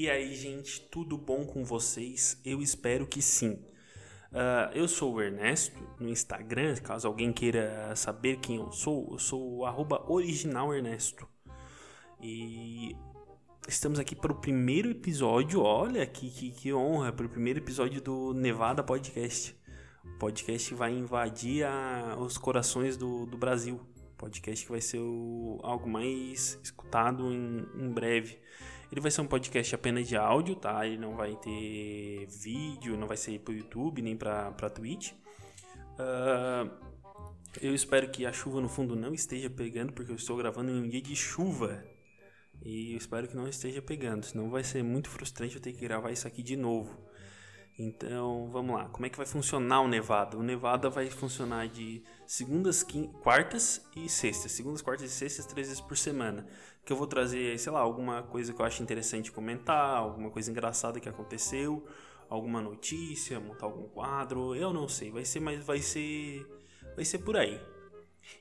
E aí, gente, tudo bom com vocês? Eu espero que sim. Uh, eu sou o Ernesto no Instagram, caso alguém queira saber quem eu sou, eu sou o originalernesto. E estamos aqui para o primeiro episódio, olha que, que, que honra, para o primeiro episódio do Nevada Podcast. O podcast vai invadir a, os corações do, do Brasil. Podcast que vai ser o, algo mais escutado em, em breve. Ele vai ser um podcast apenas de áudio, tá? Ele não vai ter vídeo, não vai ser pro YouTube nem pra, pra Twitch. Uh, eu espero que a chuva no fundo não esteja pegando, porque eu estou gravando em um dia de chuva. E eu espero que não esteja pegando, senão vai ser muito frustrante eu ter que gravar isso aqui de novo. Então, vamos lá. Como é que vai funcionar o Nevada? O Nevada vai funcionar de segundas, quartas e sextas. Segundas, quartas e sextas, três vezes por semana. Que eu vou trazer, sei lá, alguma coisa que eu acho interessante comentar, alguma coisa engraçada que aconteceu, alguma notícia, montar algum quadro, eu não sei. Vai ser, mas vai ser, vai ser por aí.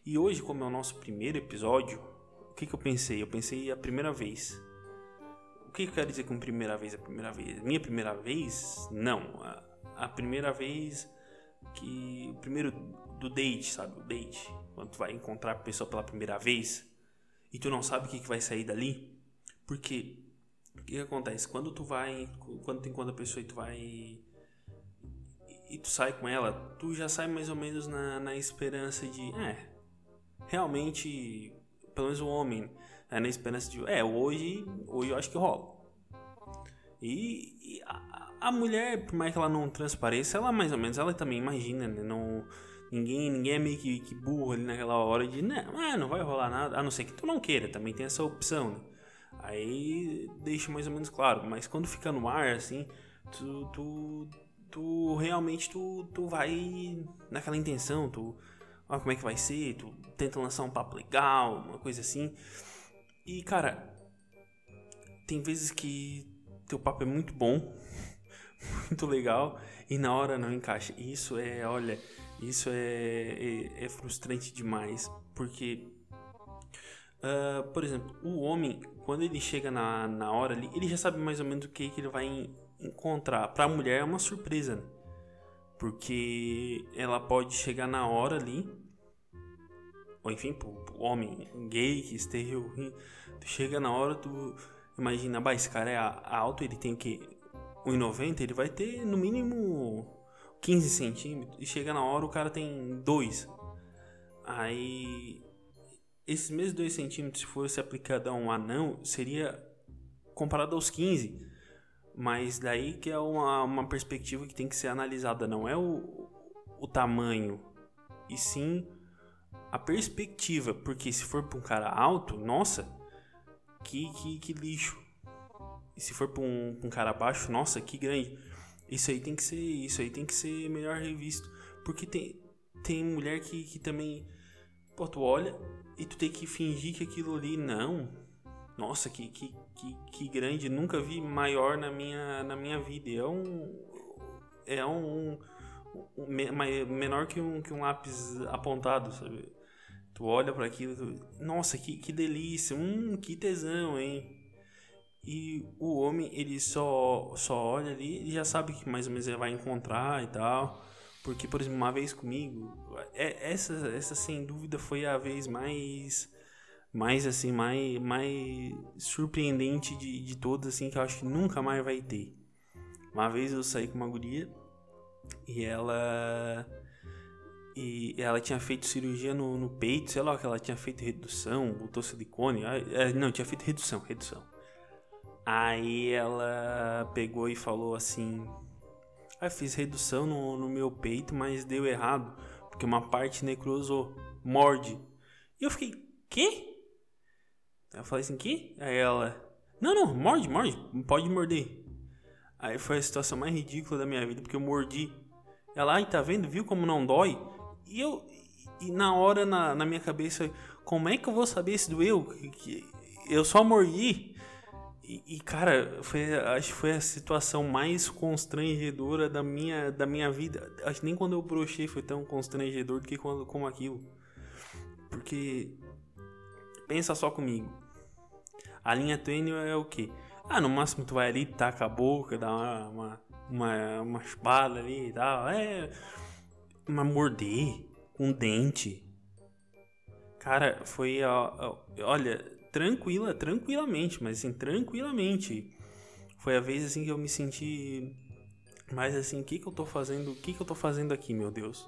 E hoje, como é o nosso primeiro episódio, o que, que eu pensei? Eu pensei a primeira vez o que eu quero dizer com primeira vez? A primeira vez? Minha primeira vez? Não. A, a primeira vez que. O primeiro do date, sabe? O date. Quando tu vai encontrar a pessoa pela primeira vez e tu não sabe o que, que vai sair dali. Porque. O que, que acontece? Quando tu vai. Quando tu encontra a pessoa e tu vai. E tu sai com ela, tu já sai mais ou menos na, na esperança de. É. Realmente. Pelo menos o homem é na esperança de, é, hoje, hoje eu acho que rola. E, e a, a, mulher, por mais que ela não transpareça, ela mais ou menos, ela também imagina, né? Não, ninguém, ninguém é meio que, que burro ali naquela hora de, né, ah, não vai rolar nada, a não ser que tu não queira, também tem essa opção, né? Aí deixa mais ou menos claro, mas quando fica no ar, assim, tu, tu, tu realmente tu, tu vai naquela intenção, tu, ó, como é que vai ser, tu tenta lançar um papo legal, uma coisa assim. E cara, tem vezes que teu papo é muito bom, muito legal, e na hora não encaixa. Isso é, olha, isso é, é, é frustrante demais, porque, uh, por exemplo, o homem, quando ele chega na, na hora ali, ele já sabe mais ou menos o que, que ele vai encontrar. Para a mulher é uma surpresa, né? porque ela pode chegar na hora ali ou enfim, pro, homem gay que esteja tu chega na hora, tu imagina, bah, esse cara é alto, ele tem que 1,90, ele vai ter no mínimo 15 centímetros, e chega na hora o cara tem 2. Aí, esses mesmos 2 centímetros, se fosse aplicado a um anão, seria comparado aos 15. Mas daí que é uma, uma perspectiva que tem que ser analisada, não é o, o tamanho, e sim a perspectiva, porque se for para um cara alto, nossa, que, que, que lixo. E se for para um, um, cara baixo, nossa, que grande. Isso aí tem que ser, isso aí tem que ser melhor revisto, porque tem tem mulher que, que também pô, tu olha e tu tem que fingir que aquilo ali não. Nossa, que, que, que, que grande, nunca vi maior na minha na minha vida. É um é um, um, um menor que um, que um lápis apontado, sabe? Tu olha para aquilo, tu... nossa, que, que delícia, hum, que tesão, hein? E o homem, ele só, só olha ali e já sabe que mais ou menos ele vai encontrar e tal. Porque, por exemplo, uma vez comigo, é, essa, essa sem dúvida foi a vez mais, mais assim, mais, mais surpreendente de, de todas, assim, que eu acho que nunca mais vai ter. Uma vez eu saí com uma guria e ela e ela tinha feito cirurgia no, no peito, sei lá, que ela tinha feito redução, botou silicone. É, não, tinha feito redução, redução. Aí ela pegou e falou assim: Ah, fiz redução no, no meu peito, mas deu errado, porque uma parte necrosou, morde. E eu fiquei: Quê? Eu falei assim: Que? Aí ela: Não, não, morde, morde, pode morder. Aí foi a situação mais ridícula da minha vida, porque eu mordi. Ela, ai, tá vendo? Viu como não dói? E eu. E na hora, na, na minha cabeça, como é que eu vou saber se doeu? Que, eu só morri. E, cara, foi, acho que foi a situação mais constrangedora da minha, da minha vida. Acho que nem quando eu brochei foi tão constrangedor do que quando, como aquilo. Porque. Pensa só comigo. A linha tênue é o que? Ah, no máximo tu vai ali, taca a boca, dá uma, uma, uma, uma espada ali e tal. É. Uma morder com um dente. Cara, foi. Ó, olha, tranquila, tranquilamente, mas assim, tranquilamente. Foi a vez assim que eu me senti mais assim, o que que eu tô fazendo? O que que eu tô fazendo aqui, meu Deus?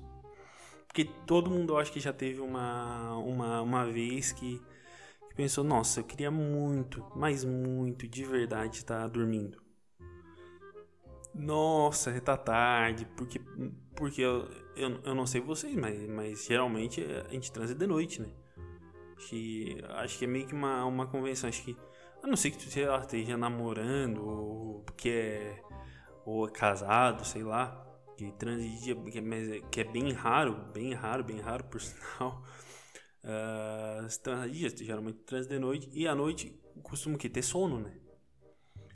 Porque todo mundo acho que já teve uma, uma, uma vez que, que pensou, nossa, eu queria muito, mas muito, de verdade, estar tá dormindo. Nossa, tá tarde, porque, porque eu, eu, eu não sei vocês, mas, mas geralmente a gente transa de noite, né? Que, acho que é meio que uma, uma convenção, acho que, a não ser que tu esteja namorando, ou que é, ou é casado, sei lá, que transidia, que é, que é bem raro, bem raro, bem raro por sinal. Uh, transidias, geralmente trans de noite, e à noite costumo que ter sono, né?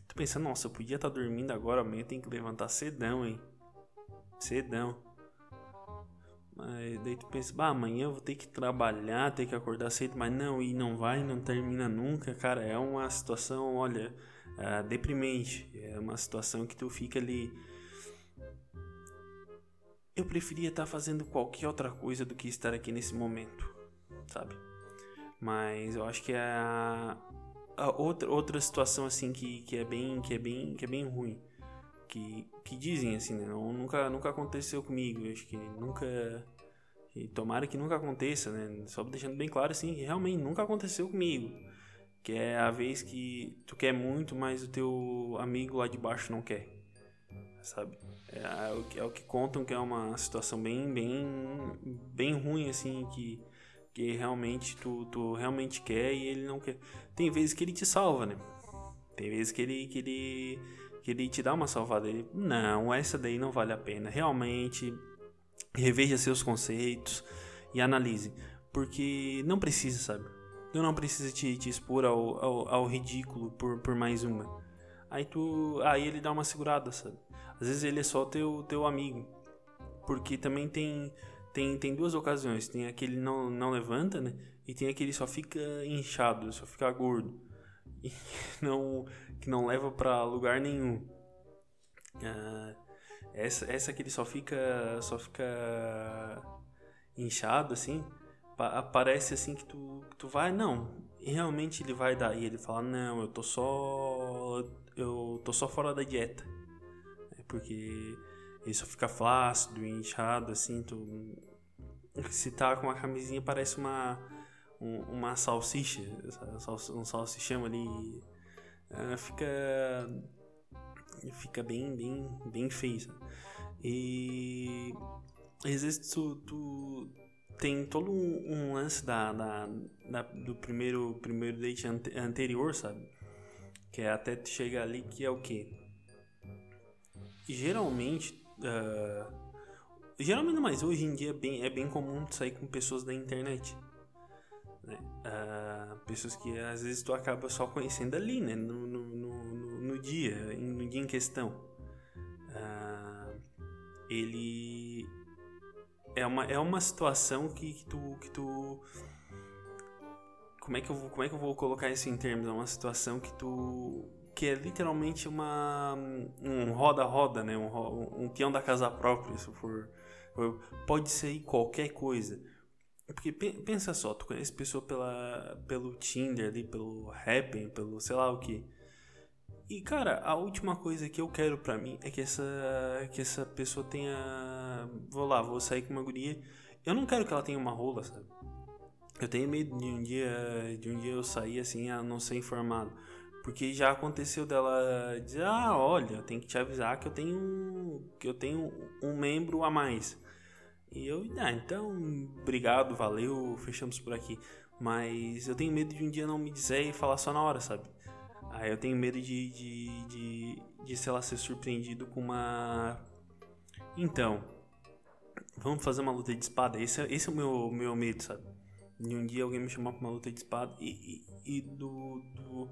Tu pensa, nossa, eu podia estar tá dormindo agora, amanhã tem que levantar cedão, hein? Cedão. Mas daí tu pensa, bah, amanhã eu vou ter que trabalhar, ter que acordar cedo, mas não, e não vai, não termina nunca, cara. É uma situação, olha, uh, deprimente. É uma situação que tu fica ali eu preferia estar fazendo qualquer outra coisa do que estar aqui nesse momento, sabe? Mas eu acho que é a, a outra, outra situação assim que, que é bem que é bem que é bem ruim, que, que dizem assim, né? Não, nunca nunca aconteceu comigo, eu acho que nunca e tomara que nunca aconteça, né? Só deixando bem claro assim, que realmente nunca aconteceu comigo. Que é a vez que tu quer muito, mas o teu amigo lá de baixo não quer. Sabe? É, é, o que, é contam que é uma situação bem, bem, bem ruim, assim, que, que realmente tu, tu realmente quer e ele não quer. Tem vezes que ele te salva, né? Tem vezes que ele, que ele, que ele te dá uma salvada. Ele, não, essa daí não vale a pena. Realmente, reveja seus conceitos e analise. Porque não precisa, sabe? Tu não precisa te, te expor ao, ao, ao ridículo por, por mais uma. Aí tu. Aí ele dá uma segurada, sabe? Às vezes ele é só teu, teu amigo. Porque também tem, tem, tem duas ocasiões. Tem aquele não, não levanta, né? E tem aquele só fica inchado, só fica gordo. E não, que não leva para lugar nenhum. Ah, essa, essa que ele só fica, só fica inchado, assim. Parece assim que tu, que tu vai, não, realmente ele vai dar. E ele fala, não, eu tô só. Eu tô só fora da dieta porque ele só fica flácido, inchado, assim, tu... Se tá com uma camisinha parece uma, um, uma salsicha, um salsichão ali, uh, fica fica bem, bem, bem feio? E às vezes tu, tu tem todo um, um lance da, da, da, do primeiro, primeiro date ante, anterior, sabe? Que é até tu chegar ali que é o quê? geralmente. Uh, geralmente mas hoje em dia é bem, é bem comum sair com pessoas da internet. Uh, pessoas que às vezes tu acaba só conhecendo ali, né? No, no, no, no dia, no dia em questão. Uh, ele é uma, é uma situação que, que, tu, que tu como é que eu vou, como é que eu vou colocar isso em termos? É uma situação que tu que é literalmente uma um roda-roda, né? Um, um peão da casa própria, se for, pode ser qualquer coisa. Porque pensa só, tu conhece pessoa pela, pelo Tinder ali, pelo Happn, pelo sei lá o que. E cara, a última coisa que eu quero pra mim é que essa, que essa pessoa tenha. Vou lá, vou sair com uma guria. Eu não quero que ela tenha uma rola, sabe? Eu tenho medo de um dia, de um dia eu sair assim, a não ser informado. Porque já aconteceu dela dizer, ah, olha, tem que te avisar que eu tenho que eu tenho um membro a mais. E eu, ah, então, obrigado, valeu, fechamos por aqui. Mas eu tenho medo de um dia não me dizer e falar só na hora, sabe? Aí eu tenho medo de, de, de, de sei lá, ser surpreendido com uma. Então, vamos fazer uma luta de espada? Esse, é, esse é o meu, meu medo, sabe? De um dia alguém me chamar pra uma luta de espada e, e, e do, do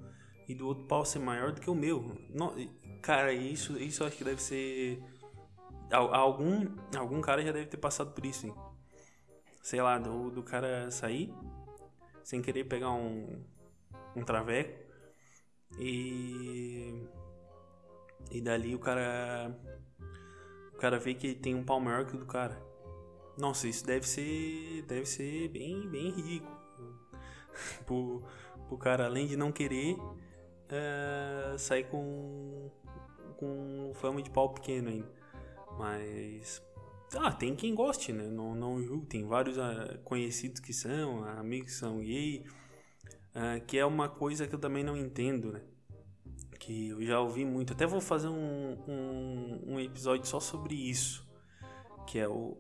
e do outro pau ser maior do que o meu. Não, cara, isso, isso eu acho que deve ser. Algum, algum cara já deve ter passado por isso, hein? Sei lá, do, do cara sair sem querer pegar um, um traveco E. E dali o cara. O cara vê que tem um pau maior que o do cara. Nossa, isso deve ser. Deve ser bem, bem ridículo. pro, pro cara, além de não querer, uh, sair com. com fama de pau pequeno ainda. Mas. Ah, tem quem goste, né? Não, não julgo. Tem vários uh, conhecidos que são, amigos que são gay. Uh, que é uma coisa que eu também não entendo, né? Que eu já ouvi muito. Até vou fazer um, um, um episódio só sobre isso. Que é o.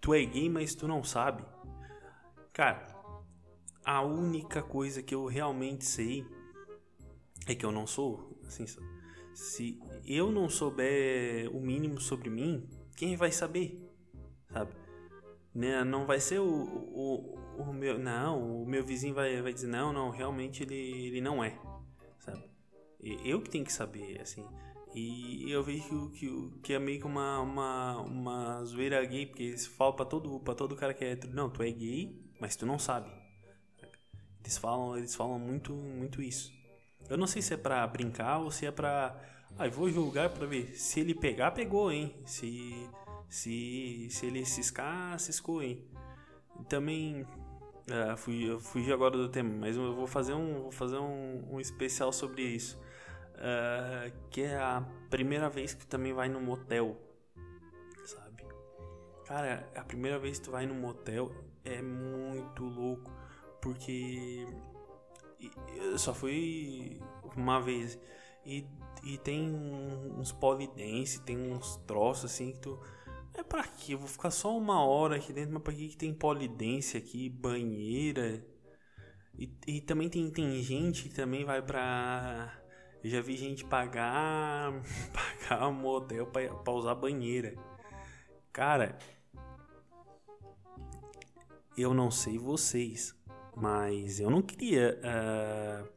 Tu é gay, mas tu não sabe. Cara, a única coisa que eu realmente sei é que eu não sou. Assim, se eu não souber o mínimo sobre mim, quem vai saber? Sabe? Né? Não vai ser o, o, o meu. Não, o meu vizinho vai, vai dizer, não, não, realmente ele, ele não é. Sabe? Eu que tenho que saber, assim. E eu vejo que, que é meio que uma, uma, uma zoeira gay, porque eles falam pra todo, pra todo cara que é hétero, não, tu é gay, mas tu não sabe. Eles falam, eles falam muito, muito isso. Eu não sei se é pra brincar ou se é pra. Ah, eu vou julgar pra ver. Se ele pegar, pegou, hein? Se, se, se ele ciscar, ciscou, hein? Também. Uh, fui, eu fugi agora do tema, mas eu vou fazer um, vou fazer um, um especial sobre isso. Uh, que é a primeira vez que tu também vai no motel, sabe? Cara, a primeira vez que tu vai no motel é muito louco porque eu só fui uma vez e, e tem uns polidense, tem uns troços assim que tu. É pra quê? Eu vou ficar só uma hora aqui dentro, mas pra que, que tem polidense aqui, banheira? E, e também tem, tem gente que também vai pra. Eu já vi gente pagar. pagar um motel pra, pra usar banheira. Cara. Eu não sei vocês, mas eu não queria uh,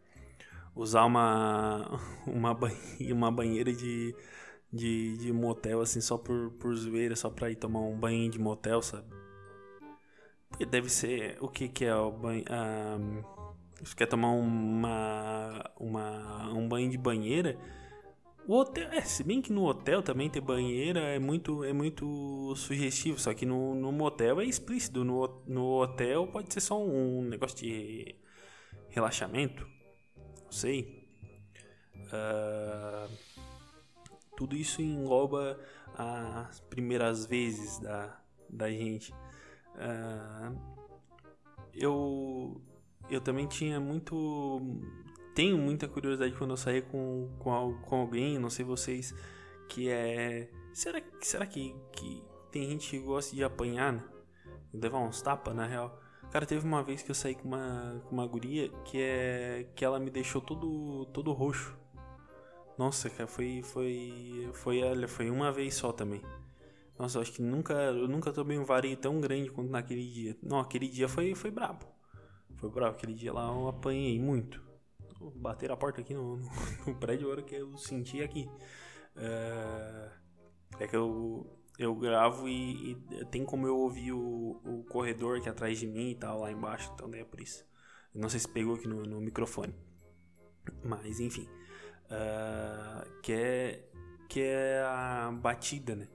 usar uma, uma, banheira, uma banheira de, de, de motel assim só por, por zoeira, só pra ir tomar um banho de motel, sabe? Porque deve ser. O que, que é o banho. Uh, você quer tomar uma, uma, um banho de banheira? O hotel, é, se bem que no hotel também ter banheira é muito, é muito sugestivo, só que no, no motel é explícito. No, no hotel pode ser só um negócio de relaxamento, não sei. Uh, tudo isso engloba as primeiras vezes da, da gente. Uh, eu, eu também tinha muito tenho muita curiosidade quando eu sair com, com, com alguém, não sei vocês, que é. Será, será que, que tem gente que gosta de apanhar, né? Levar uns tapas, na real. Cara, teve uma vez que eu saí com uma, com uma guria que é. que ela me deixou todo, todo roxo. Nossa, cara, foi. Foi. Foi, foi uma vez só também. Nossa, eu acho que nunca, eu nunca tomei um vareio tão grande quanto naquele dia. Não, aquele dia foi, foi brabo. Foi brabo. Aquele dia lá eu apanhei muito bater a porta aqui no, no, no prédio, a hora que eu senti aqui. É, é que eu, eu gravo e, e, tem como eu ouvir o, o corredor aqui atrás de mim e tal, lá embaixo, então é por isso. Não sei se pegou aqui no, no microfone. Mas enfim. Uh, que, é, que é a batida, né?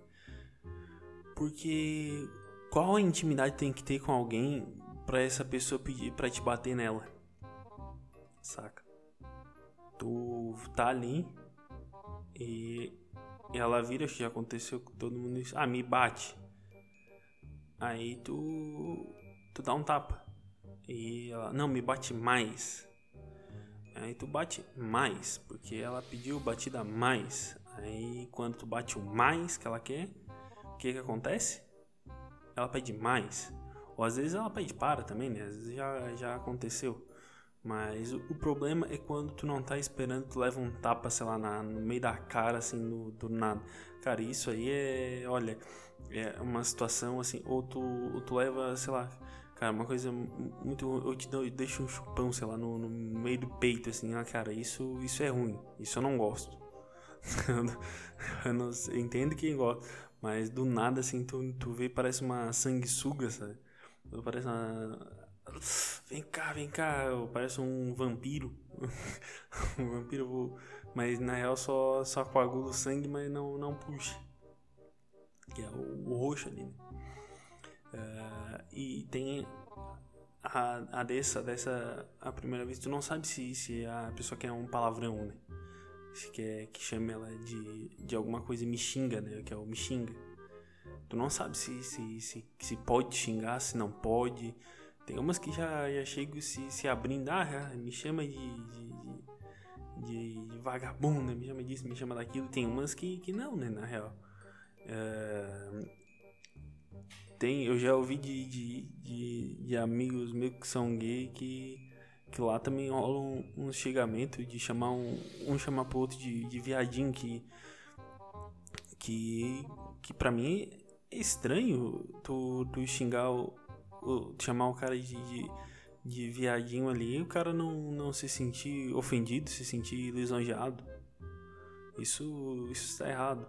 Porque qual a intimidade tem que ter com alguém para essa pessoa pedir para te bater nela? Saca? Tu tá ali e ela vira, já aconteceu com todo mundo isso. Ah, me bate. Aí tu tu dá um tapa. E ela, não, me bate mais. Aí tu bate mais, porque ela pediu batida mais. Aí quando tu bate o mais que ela quer, o que que acontece? Ela pede mais. Ou às vezes ela pede para também, né? Às vezes já, já aconteceu. Mas o, problema é quando tu não tá esperando, tu leva um tapa, sei lá, na, no meio da cara, assim, do nada. Cara, isso aí é, olha, é uma situação assim, ou tu, ou tu leva, sei lá, cara, uma coisa muito. Eu te dou, deixo um chupão, sei lá, no, no meio do peito, assim, ah, cara, isso, isso é ruim, isso eu não gosto. eu, não, eu entendo quem gosta, mas do nada, assim, tu, tu vê, parece uma sanguessuga, sabe? Parece uma Vem cá, vem cá, parece um vampiro. um vampiro, mas na real só, só coagula o sangue, mas não, não puxa. Que é o, o roxo ali, né? Uh, e tem a, a dessa, dessa a primeira vez, tu não sabe se, se a pessoa quer um palavrão, né? Se quer que chame ela de, de alguma coisa me xinga, né? Que é o me xinga. Tu não sabe se, se, se, se pode xingar, se não pode. Tem umas que já, já chegam se, se abrindo, ah, me chama de, de, de, de vagabunda, me chama disso, me chama daquilo. Tem umas que, que não, né, na real. É, tem, eu já ouvi de, de, de, de, amigos meus que são gay que, que lá também rola um, um xingamento de chamar um, um chamar pro outro de, de viadinho que, que, que pra mim é estranho tu, tu xingar chamar o cara de, de, de viadinho ali e o cara não, não se sentir ofendido, se sentir lisonjeado. Isso, isso está errado.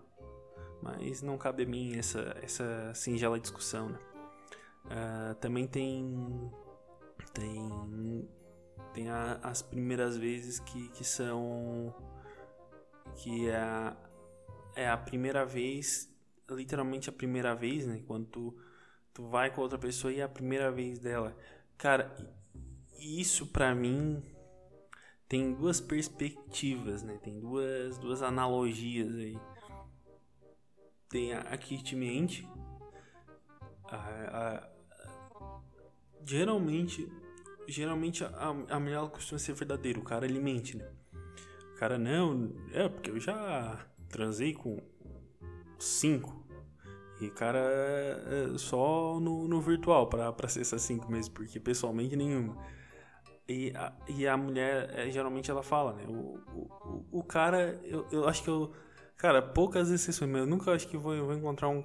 Mas não cabe a mim essa, essa singela discussão, né? Uh, também tem tem tem a, as primeiras vezes que, que são que é a, é a primeira vez literalmente a primeira vez né quando tu, tu vai com outra pessoa e é a primeira vez dela cara isso para mim tem duas perspectivas né tem duas duas analogias aí tem a, a Kit mente. A, a, geralmente, geralmente a, a mulher costuma ser verdadeira. O cara ele mente, né? O cara não, é porque eu já transei com cinco. E cara, é só no, no virtual pra ser essas cinco mesmo, porque pessoalmente nenhuma. E a, e a mulher, é, geralmente ela fala, né? O, o, o cara, eu, eu acho que eu Cara, poucas exceções, mas eu nunca acho que vou, vou encontrar um,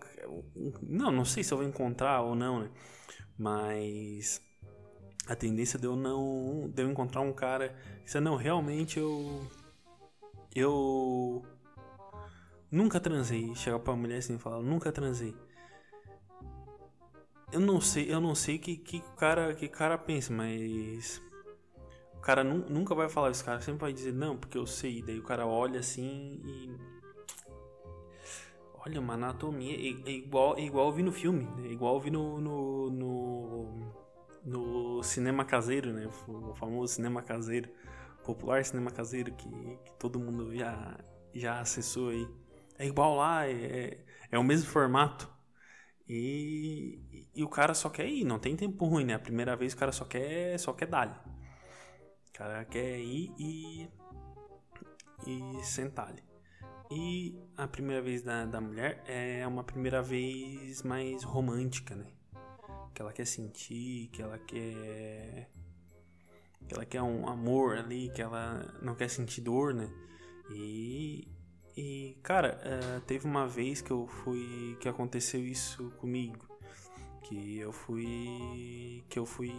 um, Não, não sei se eu vou encontrar ou não, né? Mas. A tendência de eu não. de eu encontrar um cara. Que não, realmente eu. Eu. Nunca transei. Chegar pra mulher assim e falar, nunca transei. Eu não sei, eu não sei que, que cara, que cara pensa, mas. O cara nu, nunca vai falar isso, cara sempre vai dizer, não, porque eu sei. Daí o cara olha assim e Olha, uma anatomia é, é igual, é igual vi no filme, é igual vi no, no, no, no, cinema caseiro, né? O famoso cinema caseiro, popular cinema caseiro que, que todo mundo já, já acessou aí. É igual lá, é, é o mesmo formato. E, e o cara só quer ir, não tem tempo ruim, né? A primeira vez o cara só quer, só quer dar. O cara quer ir e, e sentar ali. E a primeira vez da, da mulher é uma primeira vez mais romântica, né? Que ela quer sentir, que ela quer. Que ela quer um amor ali, que ela não quer sentir dor, né? E. E, cara, uh, teve uma vez que eu fui. que aconteceu isso comigo. Que eu fui. que eu fui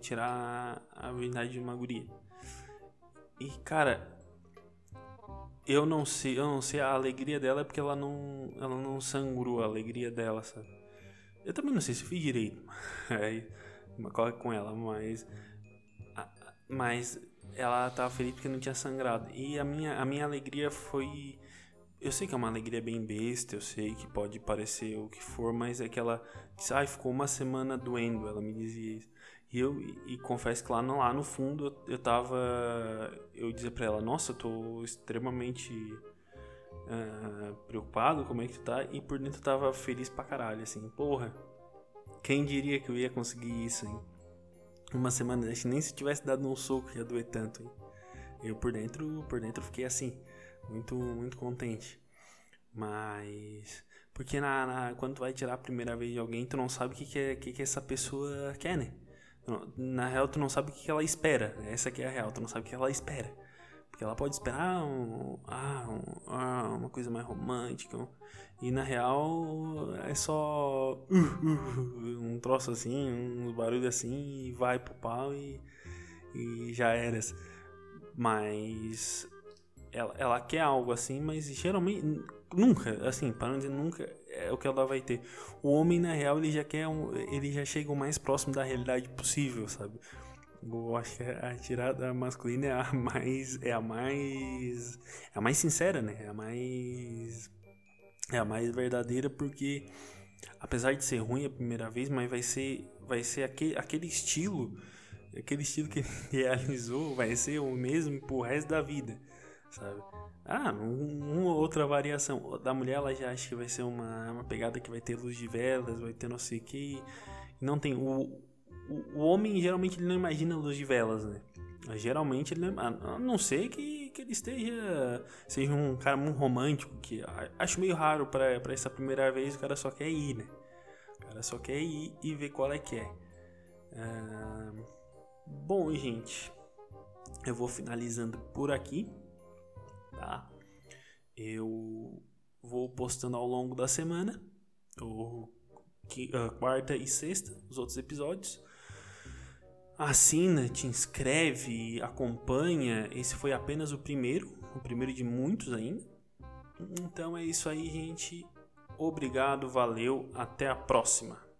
tirar a virgindade de uma guria. E, cara, eu não sei, eu não sei a alegria dela é porque ela não, ela não sangrou a alegria dela, sabe? Eu também não sei se fiz direito, aí, com ela, mas mas ela tava feliz porque não tinha sangrado. E a minha, a minha alegria foi eu sei que é uma alegria bem besta, eu sei que pode parecer o que for, mas é que ela disse, ai, ficou uma semana doendo, ela me dizia isso. E eu e, e confesso que lá no, lá no fundo eu, eu tava. Eu dizia pra ela, nossa, eu tô extremamente uh, preocupado, como é que tu tá? E por dentro eu tava feliz pra caralho, assim, porra. Quem diria que eu ia conseguir isso, hein? Uma semana, nem se tivesse dado um soco ia doer tanto, hein? Eu por dentro, por dentro fiquei assim, muito, muito contente. Mas. Porque na, na, quando tu vai tirar a primeira vez de alguém, tu não sabe o que, que, é, que, que essa pessoa quer, né? Na real, tu não sabe o que ela espera. Essa aqui é a real, tu não sabe o que ela espera. Porque ela pode esperar um, ah, um, ah, uma coisa mais romântica. E na real é só uh, uh, um troço assim, uns barulhos assim, e vai pro pau e, e já era. Mas ela, ela quer algo assim, mas geralmente nunca, assim, para não dizer nunca, é o que ela vai ter. O homem na real ele já quer um, ele já chega o mais próximo da realidade possível, sabe? Eu acho que a tirada masculina é a mais é a mais é a mais sincera, né? É a mais é a mais verdadeira porque apesar de ser ruim a primeira vez, mas vai ser vai ser aquele, aquele estilo, aquele estilo que ele realizou vai ser o mesmo pro resto da vida, sabe? Ah, um, uma outra variação. Da mulher ela já acha que vai ser uma, uma pegada que vai ter luz de velas, vai ter não sei o que. Não tem. O, o, o, homem geralmente ele não imagina luz de velas, né? Geralmente ele não. A não ser que, que ele esteja. Seja um cara muito romântico, que acho meio raro para essa primeira vez o cara só quer ir, né? O cara só quer ir e ver qual é que é. Ah, bom, gente. Eu vou finalizando por aqui tá? Eu vou postando ao longo da semana, uh, quarta e sexta, os outros episódios. Assina, te inscreve, acompanha. Esse foi apenas o primeiro, o primeiro de muitos ainda. Então é isso aí, gente. Obrigado, valeu, até a próxima.